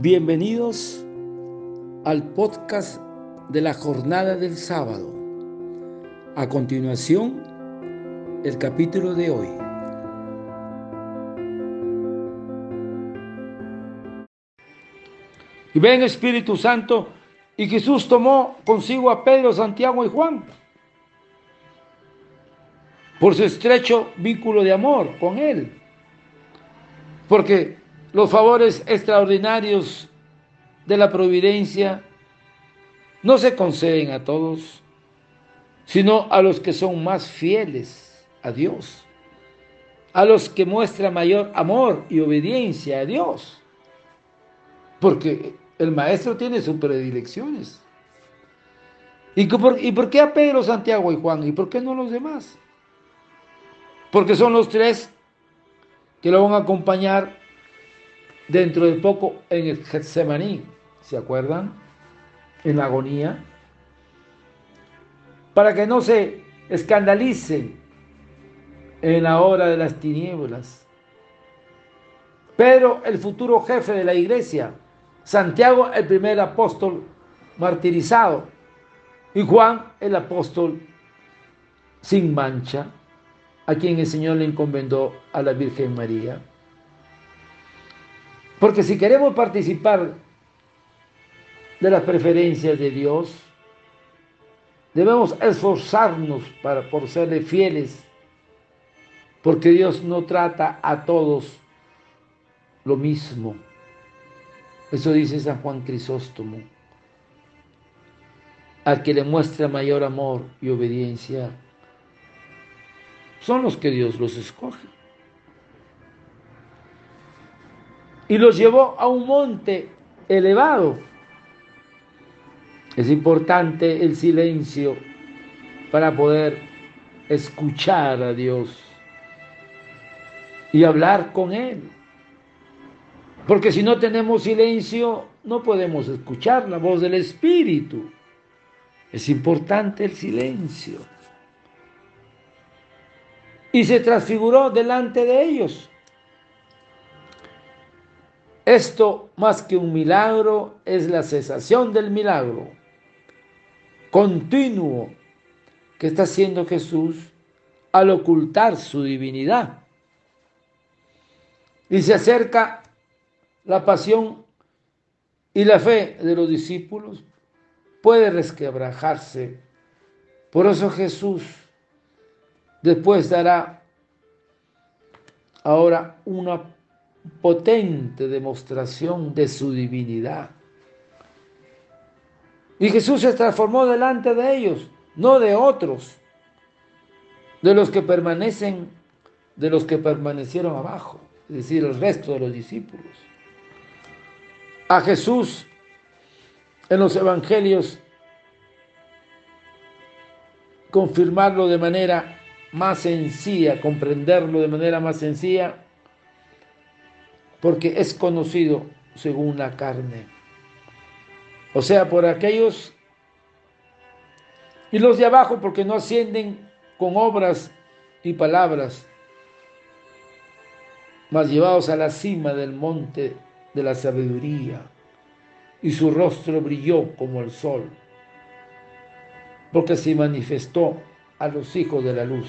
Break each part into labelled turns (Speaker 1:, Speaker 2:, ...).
Speaker 1: Bienvenidos al podcast de la jornada del sábado. A continuación, el capítulo de hoy. Y ven Espíritu Santo, y Jesús tomó consigo a Pedro, Santiago y Juan por su estrecho vínculo de amor con Él. Porque los favores extraordinarios de la providencia no se conceden a todos, sino a los que son más fieles a Dios, a los que muestran mayor amor y obediencia a Dios, porque el maestro tiene sus predilecciones. ¿Y por, ¿Y por qué a Pedro, Santiago y Juan? ¿Y por qué no los demás? Porque son los tres que lo van a acompañar dentro de poco en el Getsemaní, ¿se acuerdan? En la agonía. Para que no se escandalicen en la hora de las tinieblas. Pedro, el futuro jefe de la iglesia. Santiago, el primer apóstol martirizado. Y Juan, el apóstol sin mancha, a quien el Señor le encomendó a la Virgen María. Porque si queremos participar de las preferencias de Dios, debemos esforzarnos para, por serle fieles, porque Dios no trata a todos lo mismo. Eso dice San Juan Crisóstomo. Al que le muestra mayor amor y obediencia, son los que Dios los escoge. Y los llevó a un monte elevado. Es importante el silencio para poder escuchar a Dios y hablar con Él. Porque si no tenemos silencio, no podemos escuchar la voz del Espíritu. Es importante el silencio. Y se transfiguró delante de ellos esto, más que un milagro, es la cesación del milagro continuo que está haciendo Jesús al ocultar su divinidad. Y se acerca la pasión y la fe de los discípulos puede resquebrajarse. Por eso Jesús después dará ahora una potente demostración de su divinidad. Y Jesús se transformó delante de ellos, no de otros, de los que permanecen, de los que permanecieron abajo, es decir, el resto de los discípulos. A Jesús en los evangelios confirmarlo de manera más sencilla, comprenderlo de manera más sencilla, porque es conocido según la carne. O sea, por aquellos y los de abajo porque no ascienden con obras y palabras, mas llevados a la cima del monte de la sabiduría, y su rostro brilló como el sol, porque se manifestó a los hijos de la luz.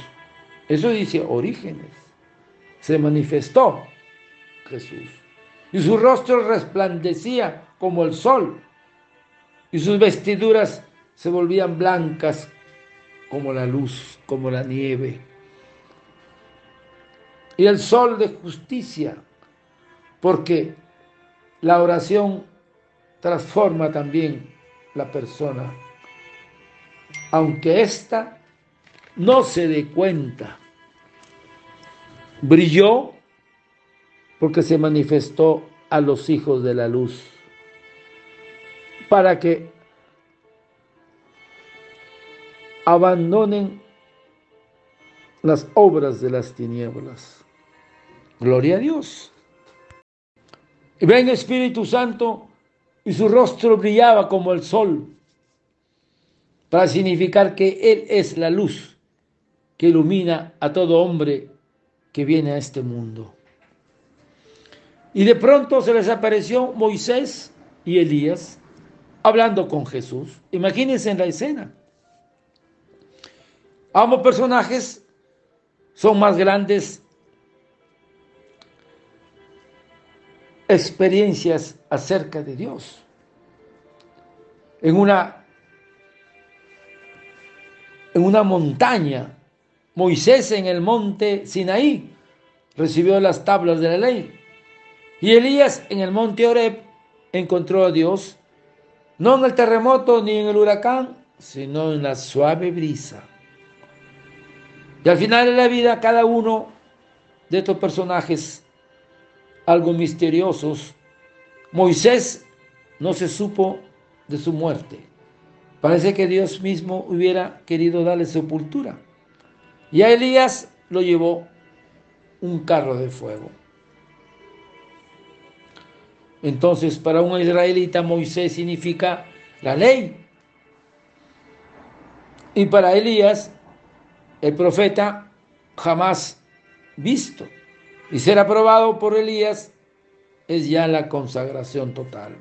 Speaker 1: Eso dice Orígenes, se manifestó Jesús. Y su rostro resplandecía como el sol, y sus vestiduras se volvían blancas como la luz, como la nieve. Y el sol de justicia, porque la oración transforma también la persona, aunque ésta no se dé cuenta. Brilló porque se manifestó a los hijos de la luz, para que abandonen las obras de las tinieblas. Gloria a Dios. Y ven Espíritu Santo y su rostro brillaba como el sol, para significar que Él es la luz que ilumina a todo hombre que viene a este mundo. Y de pronto se les apareció Moisés y Elías hablando con Jesús. Imagínense en la escena. Ambos personajes son más grandes experiencias acerca de Dios. En una, en una montaña, Moisés en el monte Sinaí recibió las tablas de la ley. Y Elías en el monte Oreb encontró a Dios, no en el terremoto ni en el huracán, sino en la suave brisa. Y al final de la vida, cada uno de estos personajes algo misteriosos. Moisés no se supo de su muerte. Parece que Dios mismo hubiera querido darle sepultura. Y a Elías lo llevó un carro de fuego. Entonces, para un israelita, Moisés significa la ley. Y para Elías, el profeta jamás visto y ser aprobado por Elías es ya la consagración total.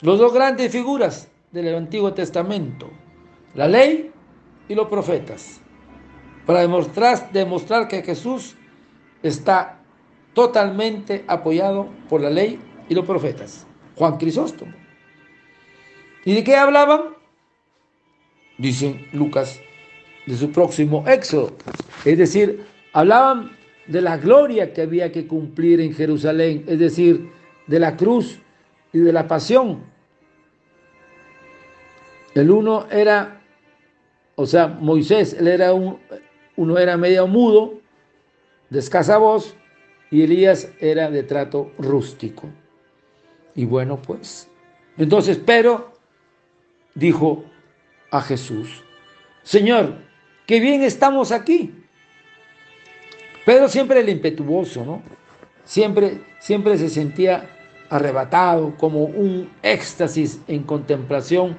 Speaker 1: Los dos grandes figuras del Antiguo Testamento, la ley y los profetas, para demostrar, demostrar que Jesús está totalmente apoyado por la ley y los profetas. Juan Crisóstomo. ¿Y de qué hablaban? Dicen Lucas, de su próximo éxodo. Es decir, hablaban de la gloria que había que cumplir en Jerusalén, es decir, de la cruz y de la pasión. El uno era, o sea, Moisés, él era un, uno era medio mudo, de escasa voz, y Elías era de trato rústico. Y bueno, pues, entonces Pedro dijo a Jesús, Señor, qué bien estamos aquí Pedro siempre el impetuoso, ¿no? Siempre, siempre se sentía arrebatado, como un éxtasis en contemplación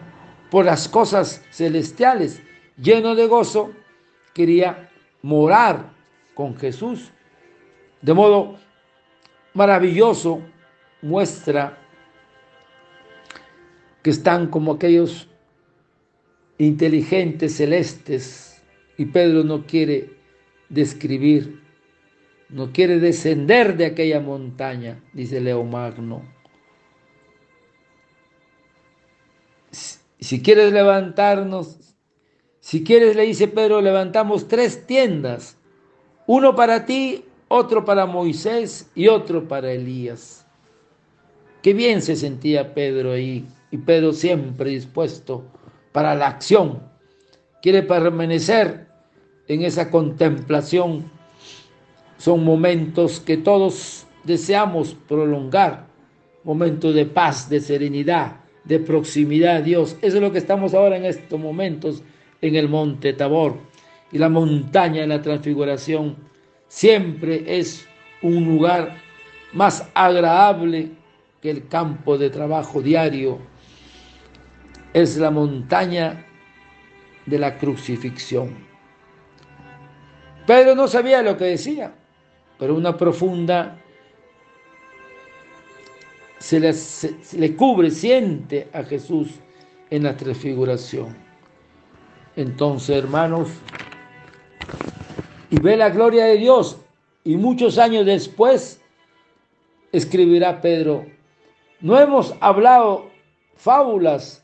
Speaker 1: por las cosas celestiales, lleno de gozo, quería morar con Jesús. De modo maravilloso muestra que están como aquellos inteligentes celestes y Pedro no quiere describir no quiere descender de aquella montaña, dice Leo Magno. Si quieres levantarnos, si quieres, le dice Pedro, levantamos tres tiendas, uno para ti, otro para Moisés y otro para Elías. Qué bien se sentía Pedro ahí, y Pedro siempre dispuesto para la acción. Quiere permanecer en esa contemplación son momentos que todos deseamos prolongar, momentos de paz, de serenidad, de proximidad a Dios. Eso es lo que estamos ahora en estos momentos en el monte Tabor. Y la montaña de la transfiguración siempre es un lugar más agradable que el campo de trabajo diario. Es la montaña de la crucifixión. Pedro no sabía lo que decía pero una profunda se le, cubre, siente a Jesús en la transfiguración. Entonces, hermanos, y ve la gloria de Dios, y muchos años después escribirá Pedro, no hemos hablado fábulas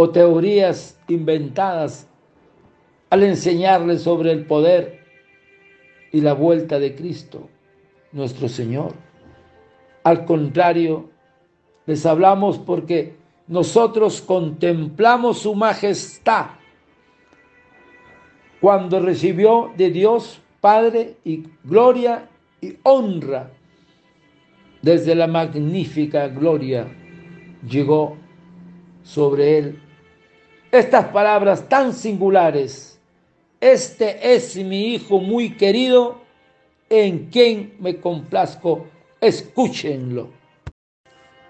Speaker 1: o teorías inventadas al enseñarles sobre el poder y la vuelta de Cristo, nuestro Señor. Al contrario, les hablamos porque nosotros contemplamos su majestad cuando recibió de Dios Padre y gloria y honra. Desde la magnífica gloria llegó sobre él. Estas palabras tan singulares este es mi Hijo muy querido, en quien me complazco. Escúchenlo.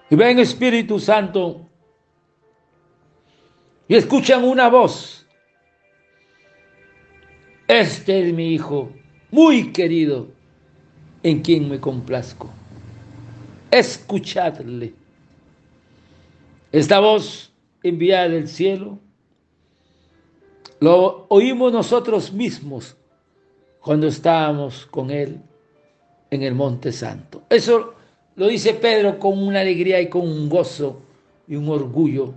Speaker 1: Y ven Espíritu Santo y escuchan una voz. Este es mi Hijo muy querido, en quien me complazco. escuchadle. Esta voz enviada del cielo lo oímos nosotros mismos cuando estábamos con Él en el Monte Santo. Eso lo dice Pedro con una alegría y con un gozo y un orgullo.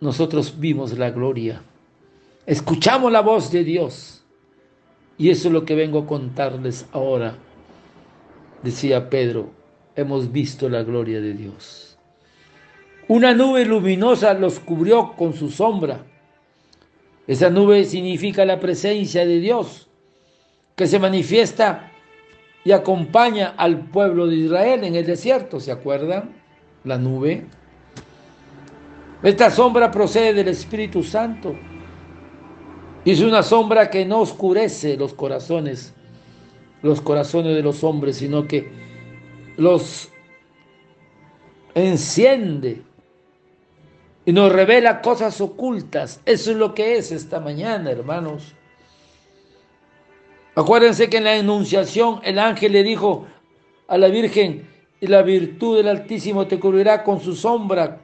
Speaker 1: Nosotros vimos la gloria, escuchamos la voz de Dios y eso es lo que vengo a contarles ahora. Decía Pedro, hemos visto la gloria de Dios. Una nube luminosa los cubrió con su sombra esa nube significa la presencia de Dios que se manifiesta y acompaña al pueblo de Israel en el desierto. ¿Se acuerdan? La nube. Esta sombra procede del Espíritu Santo. Y es una sombra que no oscurece los corazones, los corazones de los hombres, sino que los enciende y nos revela cosas ocultas. Eso es lo que es esta mañana, hermanos. Acuérdense que en la enunciación el ángel le dijo a la Virgen, la virtud del Altísimo te cubrirá con su sombra.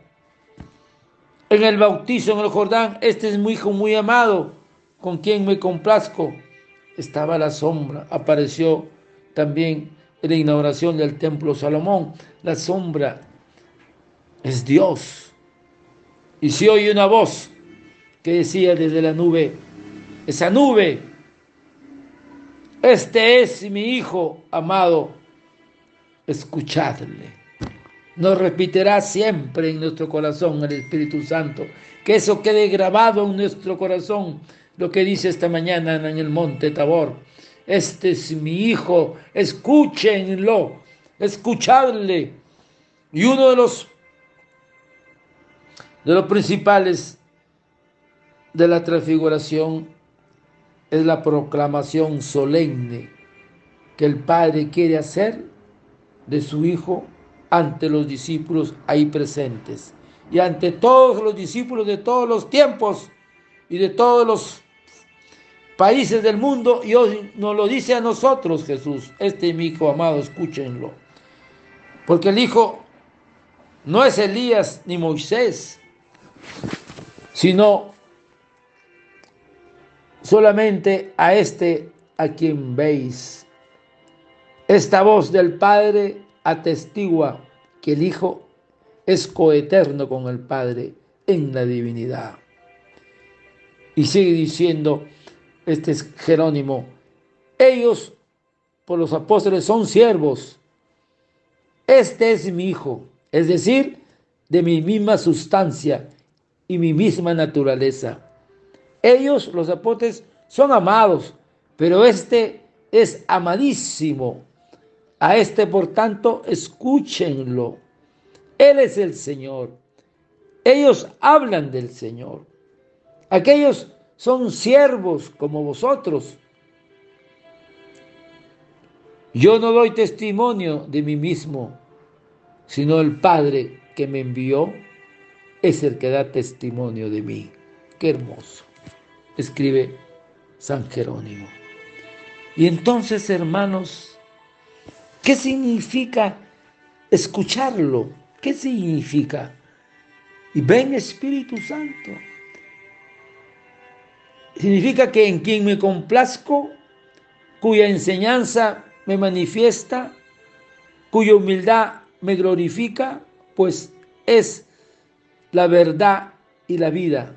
Speaker 1: En el bautizo en el Jordán, este es mi hijo muy amado, con quien me complazco. Estaba la sombra, apareció también en la inauguración del templo Salomón. La sombra es Dios y si oye una voz que decía desde la nube, esa nube, este es mi Hijo amado, escuchadle. Nos repetirá siempre en nuestro corazón el Espíritu Santo, que eso quede grabado en nuestro corazón, lo que dice esta mañana en el monte Tabor. Este es mi Hijo, escúchenlo, escuchadle. Y uno de los de los principales de la transfiguración es la proclamación solemne que el Padre quiere hacer de su Hijo ante los discípulos ahí presentes y ante todos los discípulos de todos los tiempos y de todos los países del mundo y hoy nos lo dice a nosotros Jesús, este mi Hijo amado, escúchenlo. Porque el Hijo no es Elías ni Moisés, sino solamente a este a quien veis. Esta voz del Padre atestigua que el Hijo es coeterno con el Padre en la divinidad. Y sigue diciendo este es Jerónimo, ellos por los apóstoles son siervos. Este es mi Hijo, es decir, de mi misma sustancia y mi misma naturaleza. Ellos, los apóstoles, son amados, pero este es amadísimo. A este, por tanto, escúchenlo. Él es el Señor. Ellos hablan del Señor. Aquellos son siervos como vosotros. Yo no doy testimonio de mí mismo, sino el Padre que me envió es el que da testimonio de mí. Qué hermoso, escribe San Jerónimo. Y entonces, hermanos, ¿qué significa escucharlo? ¿Qué significa? Y ven Espíritu Santo. Significa que en quien me complazco, cuya enseñanza me manifiesta, cuya humildad me glorifica, pues es la verdad y la vida,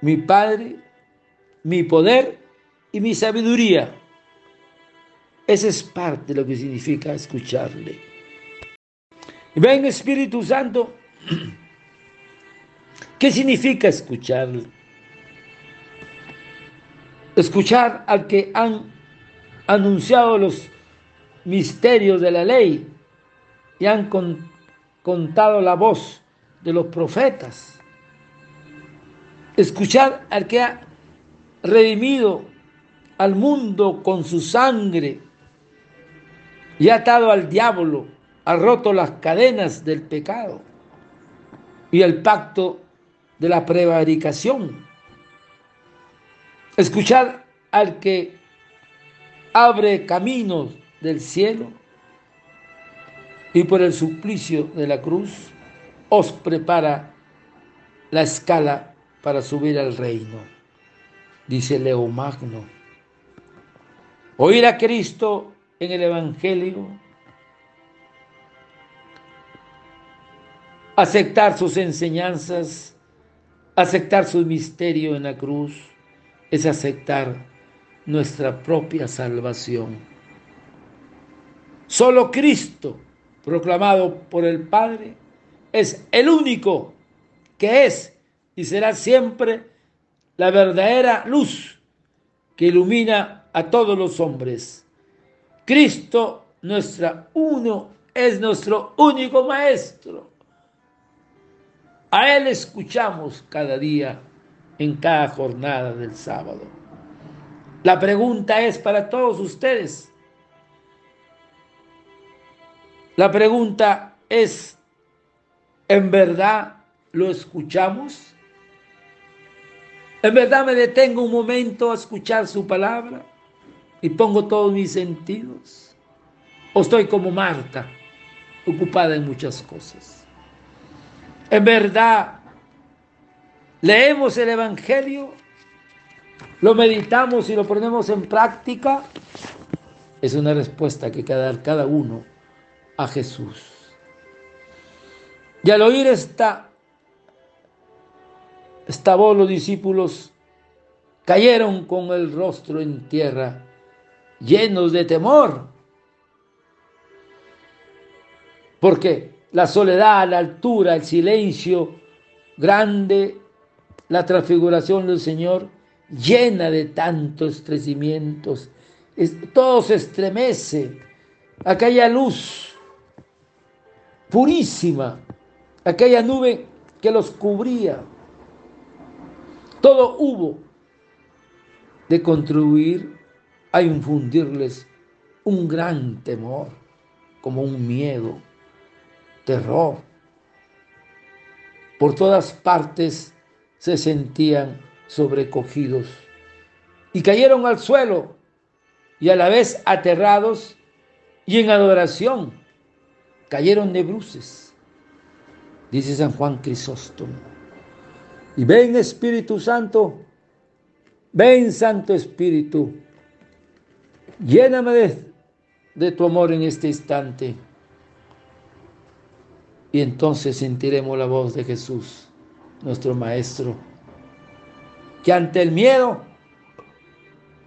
Speaker 1: mi Padre, mi poder y mi sabiduría. Esa es parte de lo que significa escucharle. Ven Espíritu Santo, ¿qué significa escucharle? Escuchar al que han anunciado los misterios de la ley y han contado la voz de los profetas. Escuchar al que ha redimido al mundo con su sangre y ha atado al diablo, ha roto las cadenas del pecado y el pacto de la prevaricación. Escuchar al que abre caminos del cielo y por el suplicio de la cruz os prepara la escala para subir al reino, dice Leo Magno. Oír a Cristo en el Evangelio, aceptar sus enseñanzas, aceptar su misterio en la cruz, es aceptar nuestra propia salvación. Solo Cristo, proclamado por el Padre, es el único que es y será siempre la verdadera luz que ilumina a todos los hombres. Cristo, nuestra uno, es nuestro único maestro. A Él escuchamos cada día, en cada jornada del sábado. La pregunta es para todos ustedes. La pregunta es, ¿en verdad lo escuchamos? ¿En verdad me detengo un momento a escuchar su palabra y pongo todos mis sentidos? ¿O estoy como Marta, ocupada en muchas cosas? ¿En verdad leemos el Evangelio? ¿Lo meditamos y lo ponemos en práctica? Es una respuesta que dar cada uno a Jesús. Y al oír esta, esta los discípulos cayeron con el rostro en tierra, llenos de temor. Porque la soledad, la altura, el silencio grande, la transfiguración del Señor, llena de tantos crecimientos, todo se estremece, aquella luz purísima, aquella nube que los cubría. Todo hubo de contribuir a infundirles un gran temor, como un miedo, terror. Por todas partes se sentían sobrecogidos y cayeron al suelo y a la vez aterrados y en adoración cayeron de bruces, dice San Juan Crisóstomo. Y ven Espíritu Santo, ven Santo Espíritu, lléname de, de tu amor en este instante. Y entonces sentiremos la voz de Jesús, nuestro Maestro, que ante el miedo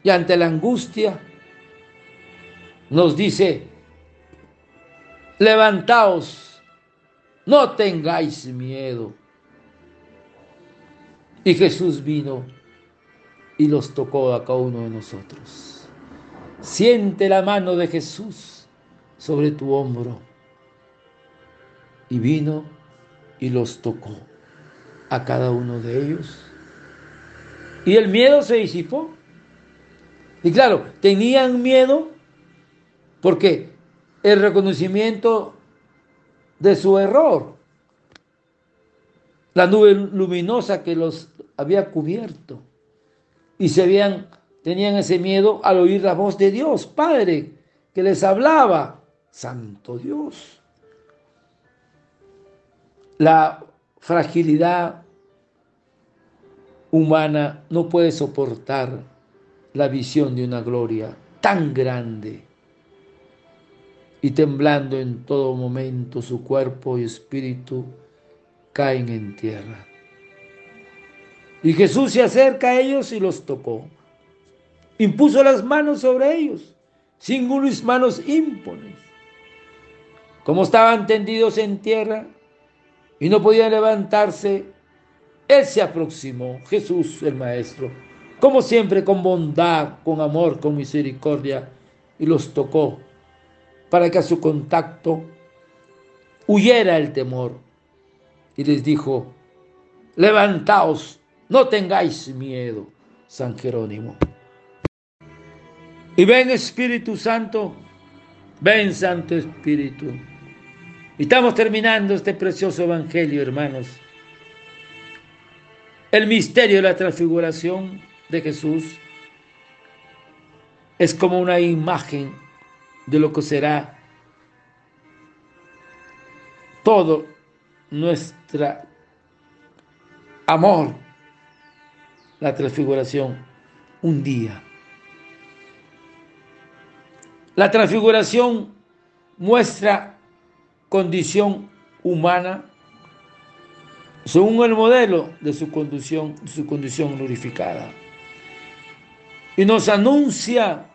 Speaker 1: y ante la angustia nos dice, levantaos, no tengáis miedo. Y Jesús vino y los tocó a cada uno de nosotros. Siente la mano de Jesús sobre tu hombro. Y vino y los tocó a cada uno de ellos. Y el miedo se disipó. Y claro, tenían miedo porque el reconocimiento de su error. La nube luminosa que los había cubierto. Y se habían, tenían ese miedo al oír la voz de Dios, Padre, que les hablaba. Santo Dios. La fragilidad humana no puede soportar la visión de una gloria tan grande y temblando en todo momento su cuerpo y espíritu caen en tierra. Y Jesús se acerca a ellos y los tocó. Impuso las manos sobre ellos, sin unas manos ímpones. Como estaban tendidos en tierra y no podían levantarse, Él se aproximó, Jesús el Maestro, como siempre con bondad, con amor, con misericordia, y los tocó para que a su contacto huyera el temor. Y les dijo, levantaos, no tengáis miedo, San Jerónimo. Y ven Espíritu Santo, ven Santo Espíritu. Y estamos terminando este precioso Evangelio, hermanos. El misterio de la transfiguración de Jesús es como una imagen de lo que será todo nuestro amor, la transfiguración, un día. La transfiguración muestra condición humana según el modelo de su condición, su condición glorificada. Y nos anuncia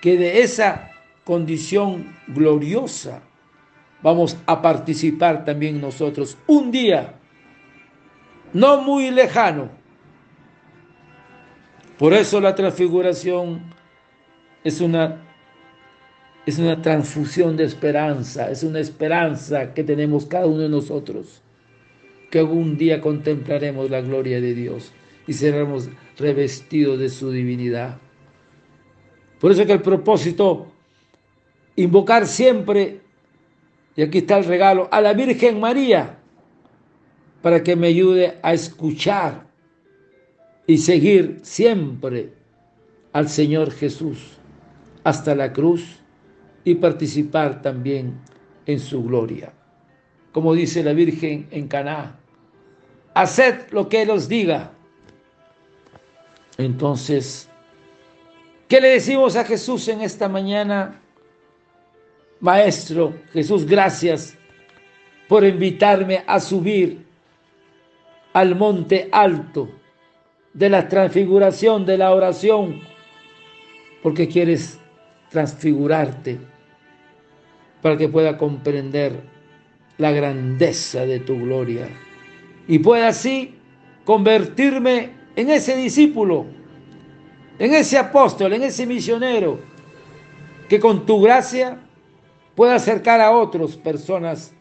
Speaker 1: que de esa condición gloriosa vamos a participar también nosotros un día, no muy lejano. Por eso la transfiguración es una, es una transfusión de esperanza, es una esperanza que tenemos cada uno de nosotros, que algún día contemplaremos la gloria de Dios y seremos revestidos de su divinidad. Por eso que el propósito, invocar siempre, y aquí está el regalo, a la Virgen María, para que me ayude a escuchar y seguir siempre al Señor Jesús hasta la cruz y participar también en su gloria. Como dice la Virgen en Caná, haced lo que Él os diga. Entonces, ¿Qué le decimos a Jesús en esta mañana? Maestro, Jesús, gracias por invitarme a subir al monte alto de la transfiguración, de la oración, porque quieres transfigurarte para que pueda comprender la grandeza de tu gloria y pueda así convertirme en ese discípulo en ese apóstol, en ese misionero, que con tu gracia pueda acercar a otras personas,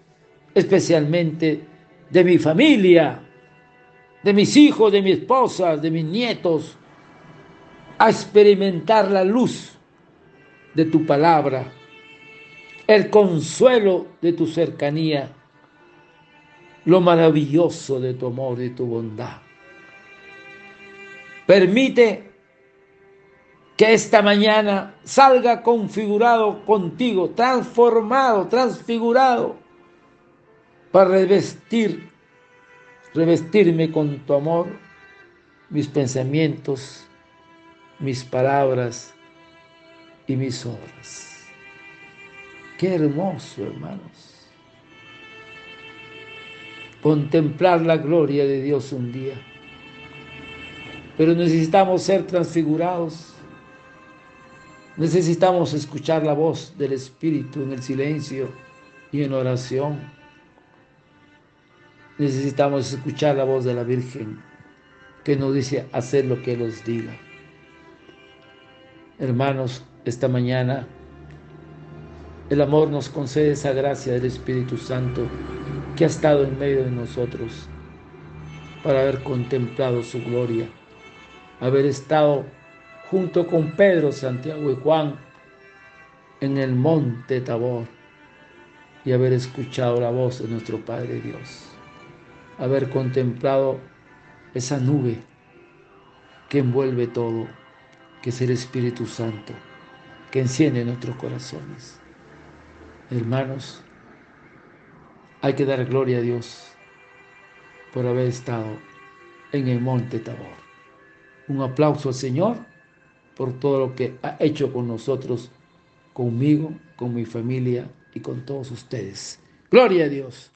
Speaker 1: especialmente de mi familia, de mis hijos, de mi esposa, de mis nietos, a experimentar la luz de tu palabra, el consuelo de tu cercanía, lo maravilloso de tu amor y tu bondad. Permite que esta mañana salga configurado contigo, transformado, transfigurado, para revestir, revestirme con tu amor, mis pensamientos, mis palabras y mis obras. Qué hermoso, hermanos. Contemplar la gloria de Dios un día. Pero necesitamos ser transfigurados Necesitamos escuchar la voz del Espíritu en el silencio y en oración. Necesitamos escuchar la voz de la Virgen que nos dice hacer lo que Él os diga. Hermanos, esta mañana el amor nos concede esa gracia del Espíritu Santo que ha estado en medio de nosotros para haber contemplado su gloria, haber estado junto con Pedro, Santiago y Juan en el monte Tabor y haber escuchado la voz de nuestro Padre Dios, haber contemplado esa nube que envuelve todo, que es el Espíritu Santo, que enciende nuestros corazones. Hermanos, hay que dar gloria a Dios por haber estado en el monte Tabor. Un aplauso al Señor por todo lo que ha hecho con nosotros, conmigo, con mi familia y con todos ustedes. Gloria a Dios.